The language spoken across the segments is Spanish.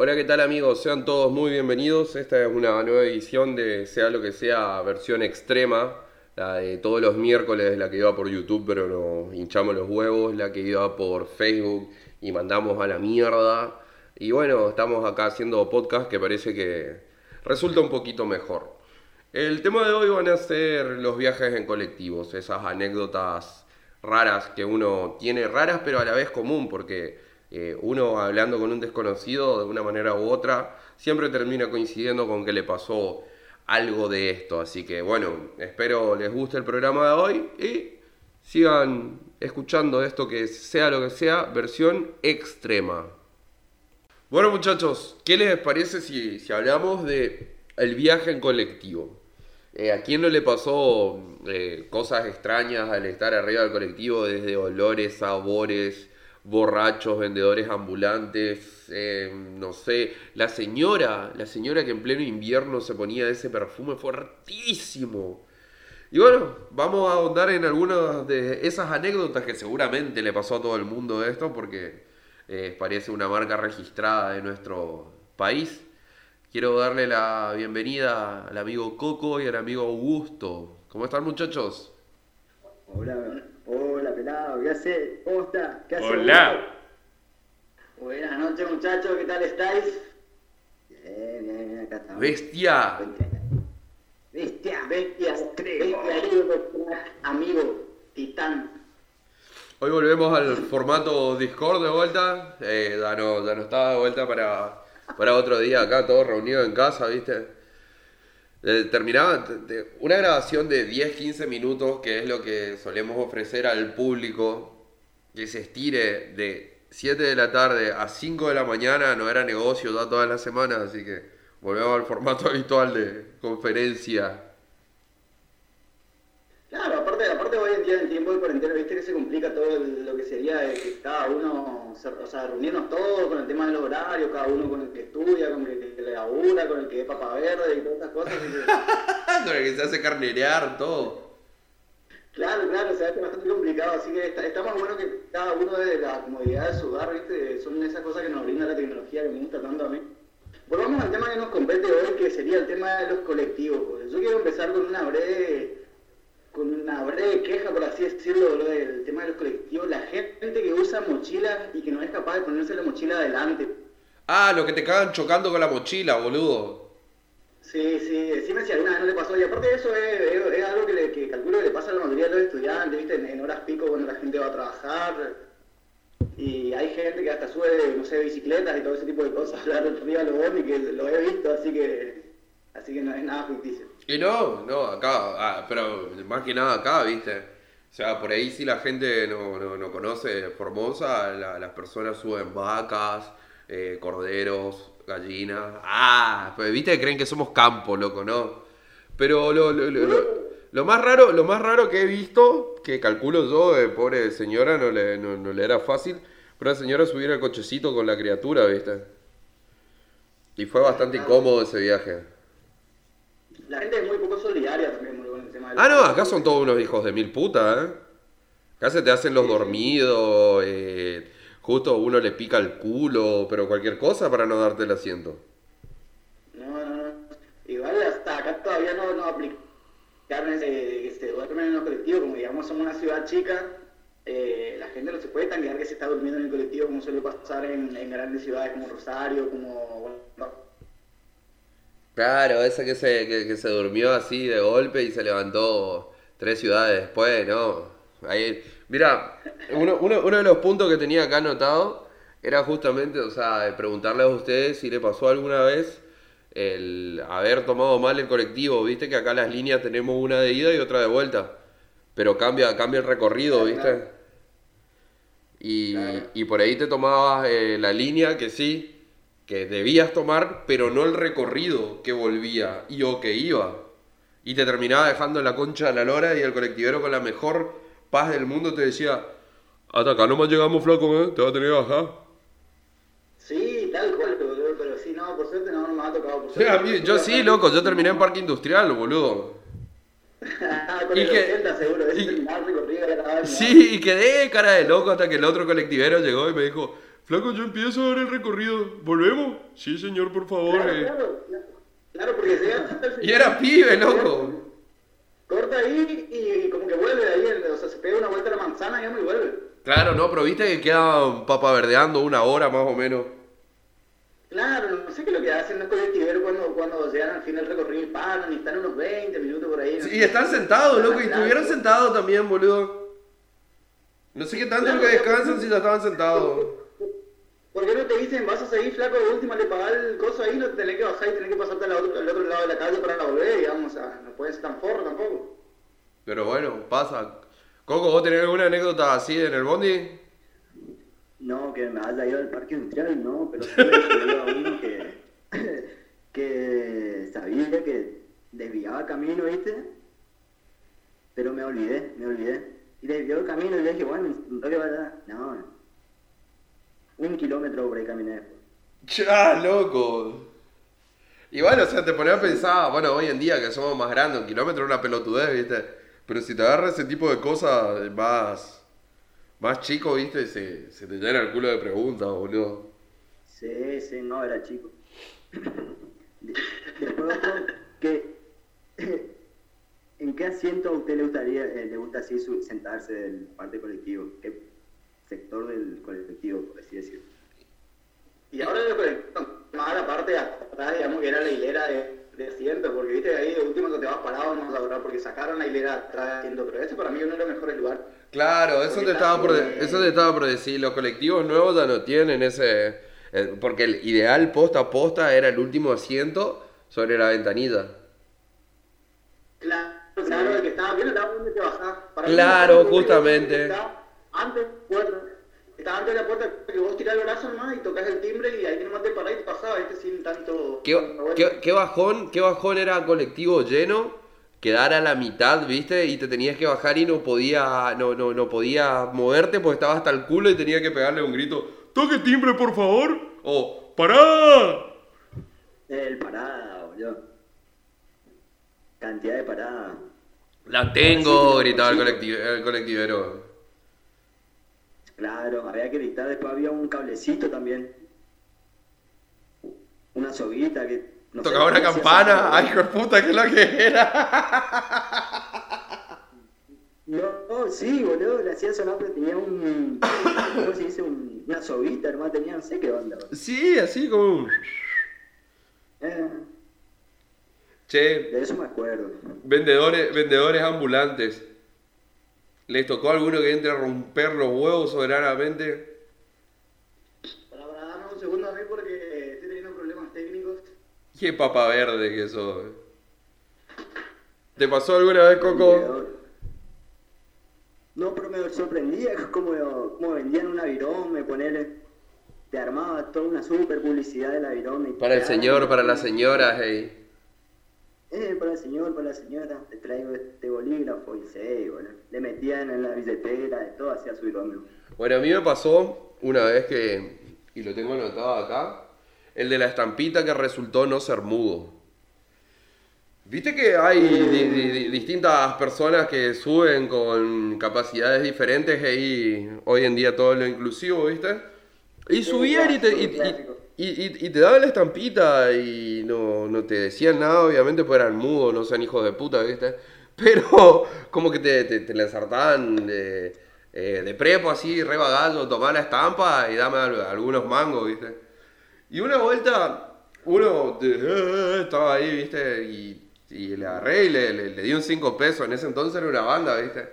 Hola, ¿qué tal amigos? Sean todos muy bienvenidos. Esta es una nueva edición de Sea lo que sea, versión extrema. La de todos los miércoles, la que iba por YouTube, pero nos hinchamos los huevos. La que iba por Facebook y mandamos a la mierda. Y bueno, estamos acá haciendo podcast que parece que resulta un poquito mejor. El tema de hoy van a ser los viajes en colectivos, esas anécdotas raras que uno tiene, raras pero a la vez común, porque eh, uno hablando con un desconocido de una manera u otra, siempre termina coincidiendo con que le pasó algo de esto. Así que bueno, espero les guste el programa de hoy y sigan escuchando esto que sea lo que sea, versión extrema. Bueno muchachos, ¿qué les parece si, si hablamos de el viaje en colectivo? Eh, ¿A quién no le pasó eh, cosas extrañas al estar arriba del colectivo, desde olores, sabores, borrachos, vendedores ambulantes, eh, no sé, la señora, la señora que en pleno invierno se ponía ese perfume fuertísimo. Y bueno, vamos a ahondar en algunas de esas anécdotas que seguramente le pasó a todo el mundo esto, porque eh, parece una marca registrada de nuestro país. Quiero darle la bienvenida al amigo Coco y al amigo Augusto. ¿Cómo están muchachos? Hola, pelado, ¿qué haces? ¿Cómo está? ¿Qué haces? Hola. Buenas noches muchachos, ¿qué tal estáis? Bien, bien, bien, acá estamos. Bestia. Bestia, bestia, bestia, amigo, amigo, titán. Hoy volvemos al formato Discord de vuelta. Eh, Dano, Dano estaba de vuelta para, para otro día acá, todos reunidos en casa, ¿viste? Eh, terminaba una grabación de 10-15 minutos, que es lo que solemos ofrecer al público, que se estire de 7 de la tarde a 5 de la mañana, no era negocio ya todas las semanas, así que volvemos al formato habitual de conferencia. Aparte, hoy en día en tiempo de cuarentena, viste que se complica todo lo que sería de que cada uno, o sea, reunirnos todos con el tema del horario, cada uno con el que estudia, con el que le labura, con el que es papa verde y todas esas cosas. Con el que se hace carnerear, todo. Claro, claro, se hace bastante complicado, así que está, está más bueno que cada uno desde la comodidad de su hogar, ¿viste? Son esas cosas que nos brinda la tecnología que me gusta tanto a mí. Volvamos al tema que nos compete hoy, que sería el tema de los colectivos. Yo quiero empezar con una breve, con una breve queja, por así decirlo, bro, del tema de los colectivos. La gente que usa mochilas y que no es capaz de ponerse la mochila adelante. Ah, lo que te cagan chocando con la mochila, boludo. Sí, sí, decime si alguna vez no le pasó. Y aparte de eso es, es- es algo que, le, que calculo que le pasa a la mayoría de los estudiantes, ¿viste? En, en horas pico cuando la gente va a trabajar. Y hay gente que hasta sube, no sé, bicicletas y todo ese tipo de cosas hablar arriba de los bondi, que lo he visto, así que así que no es nada ficticio. Y no, no, acá, ah, pero más que nada acá, ¿viste? O sea, por ahí si la gente no, no, no conoce Formosa, la- las personas suben vacas, eh, corderos, gallinas. Ah, pues viste que creen que somos campo, loco, ¿no? Pero lo, lo, lo, lo- más raro, lo más raro que he visto, que calculo yo, eh, pobre señora, no le, no, no le era fácil, pero la señora subir al cochecito con la criatura, ¿viste? Y fue bastante incómodo ese viaje. La gente es muy poco solidaria también muy con el tema del... Ah, no, acá son todos unos hijos de mil putas, ¿eh? Acá se te hacen los dormidos, eh, justo uno le pica el culo, pero cualquier cosa para no darte el asiento. No, no, no. Igual hasta acá todavía no, no aplicaron ese de que se duermen en los colectivos, como digamos somos una ciudad chica, eh, la gente no se puede tanquear que se está durmiendo en el colectivo como suele pasar en, en grandes ciudades como Rosario, como... bueno, Claro, esa que se, que, que se durmió así de golpe y se levantó tres ciudades después, ¿no? Ahí, mira, uno, uno, uno de los puntos que tenía acá anotado era justamente, o sea, de preguntarles a ustedes si le pasó alguna vez el haber tomado mal el colectivo, viste que acá las líneas tenemos una de ida y otra de vuelta, pero cambia, cambia el recorrido, ¿viste? Y, y por ahí te tomabas eh, la línea que sí, que debías tomar, pero no el recorrido que volvía y o que iba. Y te terminaba dejando en la concha de la lora y el colectivero con la mejor paz del mundo te decía, hasta acá nomás llegamos flaco, ¿eh? Te va a tener que bajar. Sí, tal cual, boludo, pero sí, no, por suerte no, no me ha tocado. Por suerte, mí- yo sí, loco, yo terminé en parque industrial, boludo. Y que- 80 seguro, y- terminar recorrido de la vaina. Sí, y quedé cara de loco hasta que el otro colectivero llegó y me dijo, Flaco, yo empiezo a ver el recorrido. ¿Volvemos? Sí, señor, por favor. Claro, eh. claro, claro, porque llega hasta el Y final. era pibe, loco. Corta ahí y como que vuelve de ahí, o sea, se pega una vuelta a la manzana digamos, y vuelve. Claro, no, pero viste que queda papa verdeando una hora más o menos. Claro, no sé qué es lo que hacen los colectiveros cuando, cuando llegan al fin del recorrido y paran y están unos 20 minutos por ahí. no Sí, sé. y están sentados, loco, y estuvieron sentados también, boludo. No sé qué tanto lo que descansan si ya estaban sentados. ¿Por qué no te dicen, vas a seguir flaco de última, le pagás el coso ahí, no te tenés que bajar y tenés que pasarte al otro, al otro lado de la calle para volver, digamos, o sea, no puede ser tan forro tampoco. Pero bueno, pasa. Coco, ¿vos tenés alguna anécdota así en el bondi? No, que me haya ido al parque industrial, no, pero sucedió a uno que, que sabía que desviaba camino, ¿viste? Pero me olvidé, me olvidé. Y desvió el camino y le dije, bueno, toque para allá. No, un kilómetro por ahí caminé. Ya, loco. Y bueno, o sea, te pones a pensar, bueno, hoy en día que somos más grandes, un kilómetro es una pelotudez, ¿viste? Pero si te agarras ese tipo de cosas más, más chico, ¿viste? Se, se te llena el culo de preguntas, boludo. Sí, sí, no, era chico. De- Después que, ¿en qué asiento a usted le gustaría, eh, le gusta así sentarse del parte colectivo? ¿Qué sector del colectivo, por así decirlo? Y ahora lo que más la parte de atrás, digamos, que era la hilera de, de asientos, porque viste, ahí de último que te vas parado, no vas a durar, porque sacaron la hilera atrás de asientos, pero ese para mí es uno de los mejores lugares. Claro, eso te, estaba por, eso te estaba por decir. Los colectivos nuevos ya no tienen ese. eh, porque el ideal posta a posta era el último asiento sobre la ventanilla. Claro, claro, el que estaba bien, estaba donde te bajás. Para Claro, el mejor antes, puerta, está antes de la puerta, que vos tirás el brazo nomás y tocas el timbre y ahí nomás te parás y te pasás, viste, sin tanto... ¿Qué, qué- qué bajón, qué bajón era colectivo lleno, quedar a la mitad, ¿viste? Y te tenías que bajar y no podía, no, no, no podía moverte porque estaba hasta el culo y tenía que pegarle un grito, toque timbre por favor, o pará. El parada, boludo. Cantidad de parada. La tengo, gritaba el, colectivo, el colectivero. Claro, había que dictar, después había un cablecito también. Una soguita que... no sé, Tocaba una campana, ay, hijo de puta, ¿qué es lo que era? No, no, sí, boludo, le hacía sonar, pero tenía un... ¿Cómo se dice? Un- una soguita, hermano, tenía, no sé qué onda. boludo. Sí, así como un... Eh, Che, de eso me acuerdo. vendedores, vendedores ambulantes. ¿Les tocó a alguno que entre a romper los huevos soberanamente? Para, para, dame un segundo a mí porque estoy teniendo problemas técnicos. Qué papa verde que sos. ¿Te pasó alguna vez, Coco? No, pero me sorprendía como, como vendían un avirón, me poner, te armaba toda una super publicidad del avirón. Para el señor, para la señora, hey. Eh, para el señor, para la señora, te traigo este bolígrafo y sé, bueno, le metían en la billetera, de todo, hacía su avirón. Bueno, a mí me pasó una vez que, y lo tengo anotado acá, el de la estampita que resultó no ser mudo. Viste que hay di- di- di- distintas personas que suben con capacidades diferentes y hoy en día todo lo inclusivo, ¿viste? Y subían y te, y, y- y- te daban la estampita y no, no te decían nada, obviamente, pues eran mudos, no sean hijos de puta, ¿viste? Pero como que te, te, te eh, de prepo así, re bagallo, tomá la estampa y dame al- algunos mangos, ¿viste? Y una vuelta, uno de- eh, estaba ahí, ¿viste? Y, y le agarré y le, le- le di un 5 pesos. En ese entonces era una banda, ¿viste?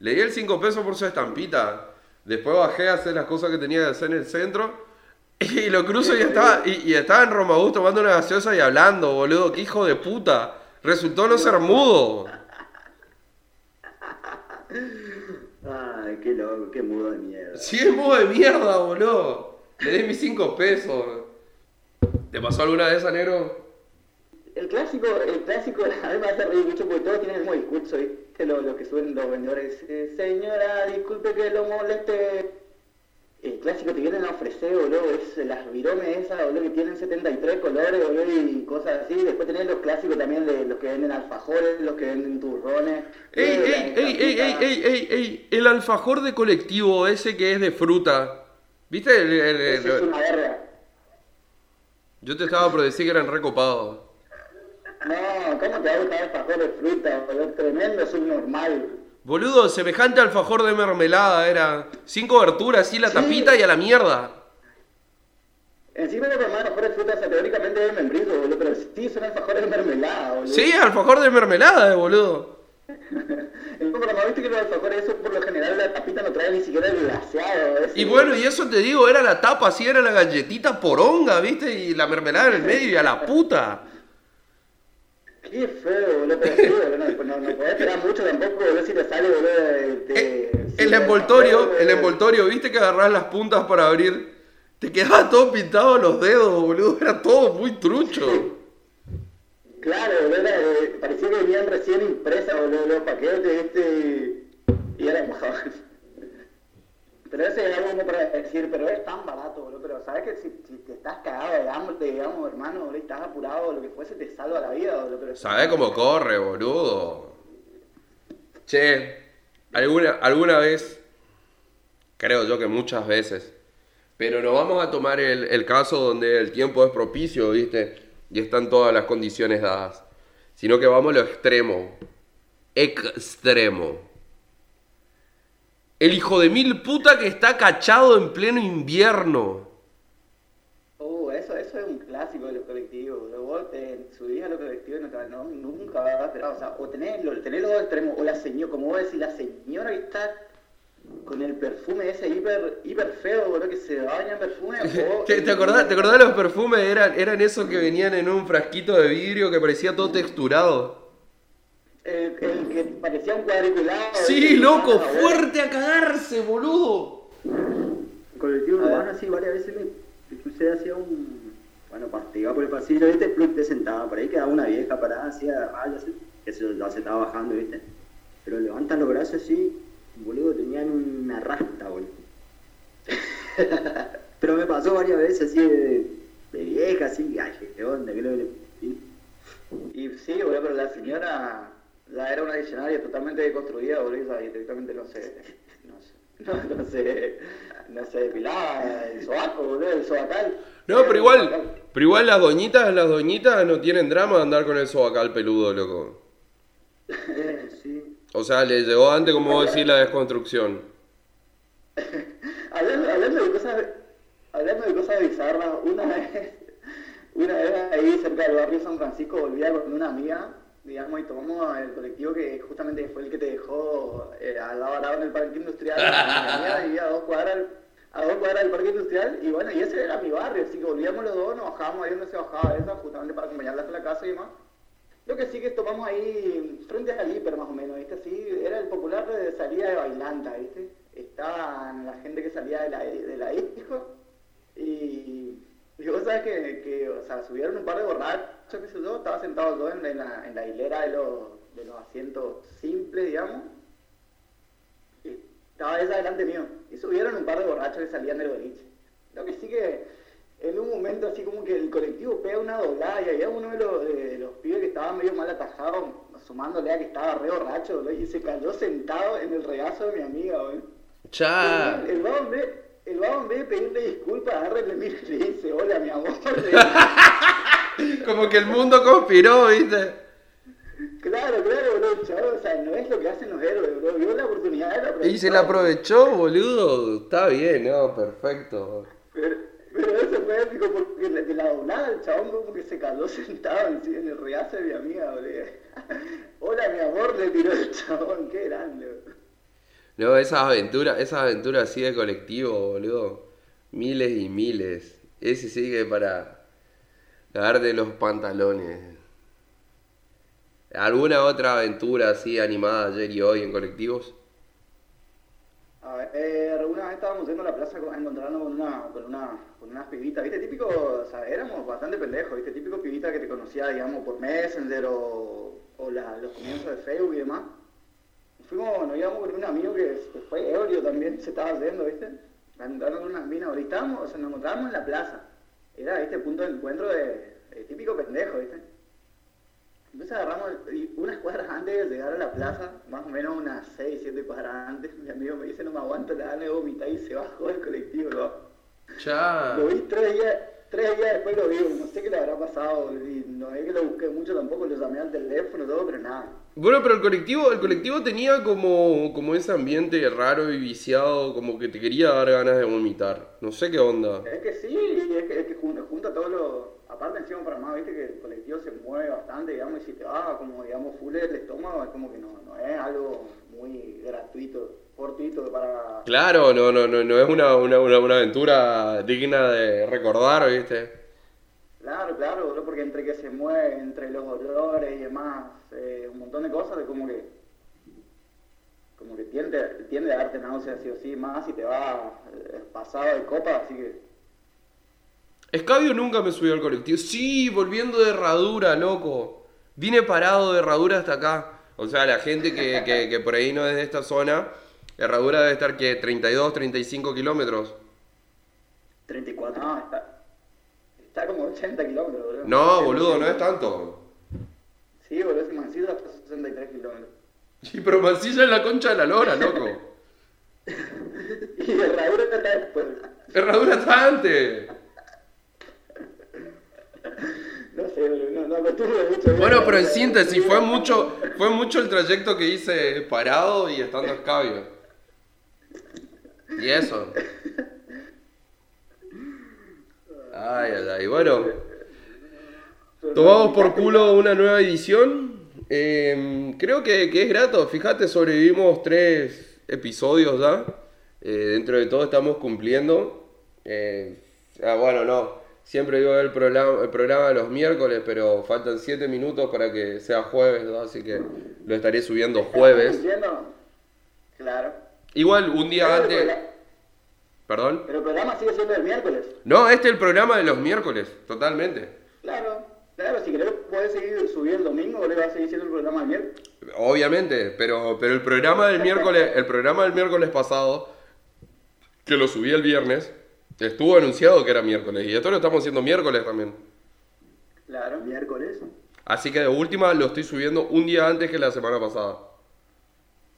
Le di el 5 pesos por su estampita. Después bajé a hacer las cosas que tenía que hacer en el centro. Y lo cruzo y estaba, y, y estaba en Romabús tomando una gaseosa y hablando, boludo. ¡Qué hijo de puta! Resultó no ser mudo. Ay, qué loco, qué mudo de mierda. Sí, es mudo de mierda, boludo. Le di mis 5 pesos. ¿Te pasó alguna vez, negro? El clásico, el clásico, a mí me hace reír mucho porque todos tienen el mismo discurso, ¿viste? Lo, lo que suben los vendedores. eh, Señora, disculpe que lo moleste. El clásico te vienen a ofrecer, boludo, es las viromes esas, boludo, que tienen 73 colores, boludo, y cosas así. Después tenés los clásicos también de los que venden alfajores, los que venden turrones. ¡Ey, ey, ey, ey, ey, ey, ey, ey! El alfajor de colectivo, ese que es de fruta. ¿Viste? El- el- es una verga. Yo te estaba por decir que eran recopados. No, ¿cómo te va a gustar alfajor de fruta? boludo? Tremendo, es un normal. Boludo, semejante alfajor de mermelada era. Sin cobertura, así la Sí. tapita y a la mierda. Encima de los alfajores de fruta, o sea, teóricamente es membrillo, boludo, pero sí son alfajores de mermelada, boludo. Sí, alfajor de mermelada, eh, boludo. El pero no viste que los alfajores, eso por lo general la tapita no trae ni siquiera el glaseado. ese. Y bueno, y eso te digo, era la tapa, así era la galletita poronga, ¿viste? Y la mermelada en el medio y a la puta. Qué feo, boludo, pero sí, boludo, no, no, podés esperar mucho tampoco, boludo, si te sale, boludo, sí, El de- envoltorio, el envoltorio, ¿viste que agarrás las puntas para abrir? Te quedaba todo pintado los dedos, boludo. Era todo muy trucho. Claro, boludo, eh, parecía que venían recién impresas, boludo, los paquetes, este, y era mojado. Pero ese es algo para decir, pero es tan barato, boludo, pero sabes que si, si te estás cagado de hambre, digamos, hermano, boludo, y estás apurado, o lo que fuese, te salva la vida, boludo, pero... ¿Sabés cómo corre, boludo? Che, alguna, alguna vez, creo yo que muchas veces, pero no vamos a tomar el, el caso donde el tiempo es propicio, ¿viste? Y están todas las condiciones dadas. Sino que vamos a lo extremo. Extremo. El hijo de mil puta que está cachado en pleno invierno. Uh, eso, eso es un clásico de los colectivos, boludo. Vos te subís a los colectivos y no, te- no, nunca vas a esperar, o sea, o tenés, lo- tenés los dos extremos, o la señora, como vos decís, la señora que está con el perfume ese hiper, hiper feo, boludo, que se baña en perfume. ¿Te, te acordás, ¿Te acordás los perfumes? Eran, eran esos que venían en un frasquito de vidrio que parecía todo texturado. El, el que parecía un cuadriculado. Sí, loco, fuerte a cagarse, boludo. Colectivo A ver. urbano así varias veces me, me crucé hacia un bueno iba por el pasillo viste plug te sentaba por ahí quedaba una vieja parada así a rayas que se, ya se estaba bajando viste pero levantan los brazos así boludo tenían una rasta boludo pero me pasó varias veces así de, de vieja así ay qué onda qué y- Y sí, boludo, pero la señora la era una diccionaria totalmente deconstruida, boludo, y directamente no se, no se, no, no se, no se depilaba el sobaco, boludo, el sobacal. No, pero igual, pero igual las doñitas, las doñitas no tienen drama de andar con el sobacal peludo, loco. eh, sí O sea, le llegó antes, como vos decís, la desconstrucción. Hablando, hablando de cosas, hablando de cosas bizarras, una vez, una vez ahí cerca del barrio San Francisco volvía con una amiga, digamos, y tomamos el colectivo que justamente fue el que te dejó eh, al lado parado en el parque industrial. Vivía a dos cuadras, a dos cuadras del parque industrial, y bueno, y ese era mi barrio, así que volvíamos los dos, nos bajábamos ahí donde se bajaba esa, justamente para acompañarla hasta la casa y demás. Lo que sí que tomamos ahí frente al hiper más o menos, ¿viste? Así, era el popular de salida de bailanta, ¿viste? Estaban la gente que salía de la, de la disco y, y vos sabes que, que, o sea, subieron un par de borrachos, sé yo, estaba sentado yo en, en la, en la hilera de los, de los asientos simples, digamos, y estaba ella delante mío, y subieron un par de borrachos que salían del boliche. Lo que sí que en un momento así como que el colectivo pega una doblada y había uno de los, de los pibes que estaba medio mal atajado, sumándole a que estaba re borracho, y se cayó sentado en el regazo de mi amiga, boludo. Cha. El vago en vez, de pedirle disculpas, agarra y le mira y le dice, hola mi amor. Como que el mundo conspiró, ¿viste? claro, claro, boludo, chaval, o sea, no es lo que hacen los héroes, bro. Vio la oportunidad, la aprovechó. Y se la aprovechó, boludo. Está bien, no, perfecto. Pero, pero eso fue épico porque de de la doblada el chabón como que se cayó sentado en, el regazo de mi amiga, boludo. Hola mi amor, le tiró el chabón, qué grande. No, esas aventuras, esas aventuras así de colectivo, boludo. Miles y miles. Ese sigue para darte los pantalones. ¿Alguna otra aventura así animada ayer y hoy en colectivos? A ver, eh, una vez estábamos yendo a la plaza a encontrarnos con una, con una, con unas pibitas, ¿viste? Típico, o sea, éramos bastante pendejos, ¿viste? Típico pibita que te conocía, digamos, por Messenger o, los comienzos de Facebook y demás. Fuimos, nos íbamos con un amigo que fue ebrio también, se estaba haciendo, ¿viste? Andando con unas minas, ahorita o sea, nos encontrábamos en la plaza. Era, ¿viste? Punto de encuentro de, de típico pendejo, ¿viste? Entonces agarramos unas cuadras antes de llegar a la plaza, más o menos unas 6, 7 cuadras antes, mi amigo me dice no me aguanto la gana de vomitar y se bajó del colectivo. ¿no? Ya. Lo vi tres días, tres días después lo vi, no sé qué le habrá pasado, y no es que lo busqué mucho tampoco, lo llamé al teléfono todo, pero nada. Bueno, pero el colectivo, el colectivo tenía como, como ese ambiente raro y viciado, como que te quería dar ganas de vomitar. No sé qué onda. Es que sí, es que, es que junta, junta todos los... Aparte encima para más, viste que el colectivo se mueve bastante, digamos, y si te vas como, digamos, full el estómago, es como que no, no es algo muy gratuito, fortuito para... Claro, no, no, no, no es una, una, una, una aventura digna de recordar, ¿viste? Claro, claro, bro, porque entre que se mueve, entre los olores y demás, eh, un montón de cosas, de como que como que tiende, tiende a darte náuseas sí o sí, más si te va eh, pasado de copa, así que Escabio nunca me subió al colectivo. Sí, volviendo de Herradura, loco. Vine parado de Herradura hasta acá. O sea, la gente que, que, que por ahí no es de esta zona, Herradura debe estar que 32, 35 kilómetros. 34. no, está, está como 80 kilómetros, boludo. No, boludo, no es tanto. Sí, boludo, ese mancito hasta 63 kilómetros. Sí, pero Mansilla es la concha de la lora, loco. Y Herradura está después. Herradura está antes. No sé, boludo, no, no acostumbro mucho. Bueno, pero en síntesis, fue mucho, fue mucho el trayecto que hice parado y estando escabio. Y eso. Ay, ay, ay. Bueno, tomamos por culo una nueva edición. Eh, creo que, que es grato. Fíjate, sobrevivimos tres episodios ya. Eh, dentro de todo estamos cumpliendo. Eh, ah, bueno, no. Siempre digo el programa, el programa de los miércoles, pero faltan 7 minutos para que sea jueves, ¿no? así que lo estaré subiendo jueves. Entiendo. Claro. Igual un día Pero antes. ¿Perdón? Pero el programa sigue siendo el miércoles. No, este es el programa de los miércoles, totalmente. Claro, claro, si querés puedes seguir subiendo el domingo o le vas a seguir siendo el programa del miércoles. Obviamente, pero, pero el programa del miércoles, el programa del miércoles pasado, que lo subí el viernes, estuvo anunciado que era miércoles. Y esto lo estamos haciendo miércoles también. Claro. Miércoles. Así que de última lo estoy subiendo un día antes que la semana pasada.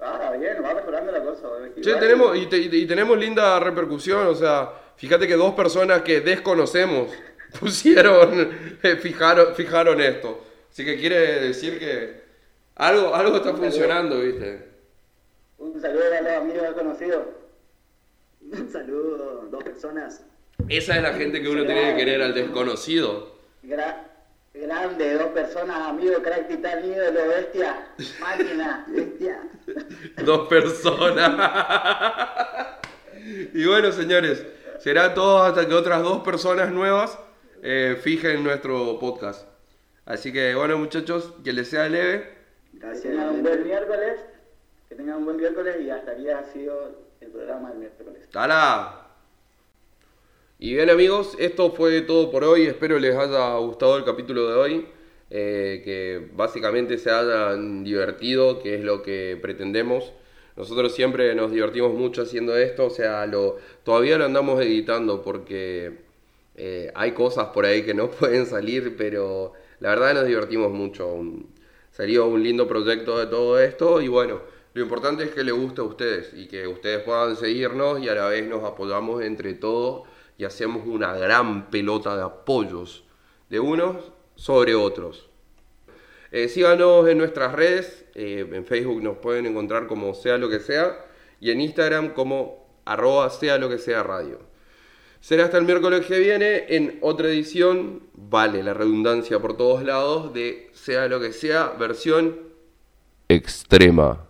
Ah, bien, va mejorando la cosa. boludo. Che, tenemos, y, te- y tenemos linda repercusión, o sea, fíjate que dos personas que desconocemos pusieron, eh, fijaron, fijaron esto. Así que quiere decir que algo, algo está funcionando, ¿viste? Un saludo a los amigos conocidos. Un saludo, dos personas. Esa es la gente que uno tiene que querer al desconocido. Gra- grande, dos personas, amigos, crack titán, ídolo, bestia, máquina. Bestia. Dos personas. y bueno, señores, será todo hasta que otras dos personas nuevas eh, fijen nuestro podcast. Así que bueno, muchachos, que les sea leve. Que Gracias. tengan un buen miércoles. Que tengan un buen miércoles y hasta aquí ha sido el programa del miércoles. ¡Tala! Y bien amigos, esto fue todo por hoy. Espero les haya gustado el capítulo de hoy. eh, que básicamente se hayan divertido, que es lo que pretendemos. Nosotros siempre nos divertimos mucho haciendo esto, o sea, lo, todavía lo andamos editando porque eh, hay cosas por ahí que no pueden salir, pero la verdad nos divertimos mucho. Un- salió un lindo proyecto de todo esto y bueno, lo importante es que le guste a ustedes y que ustedes puedan seguirnos y a la vez nos apoyamos entre todos y hacemos una gran pelota de apoyos de unos sobre otros. Eh, síganos en nuestras redes, eh, en Facebook nos pueden encontrar como sea lo que sea y en Instagram como arroba sea lo que sea radio. Será hasta el miércoles que viene en otra edición, vale la redundancia por todos lados, de sea lo que sea, versión extrema.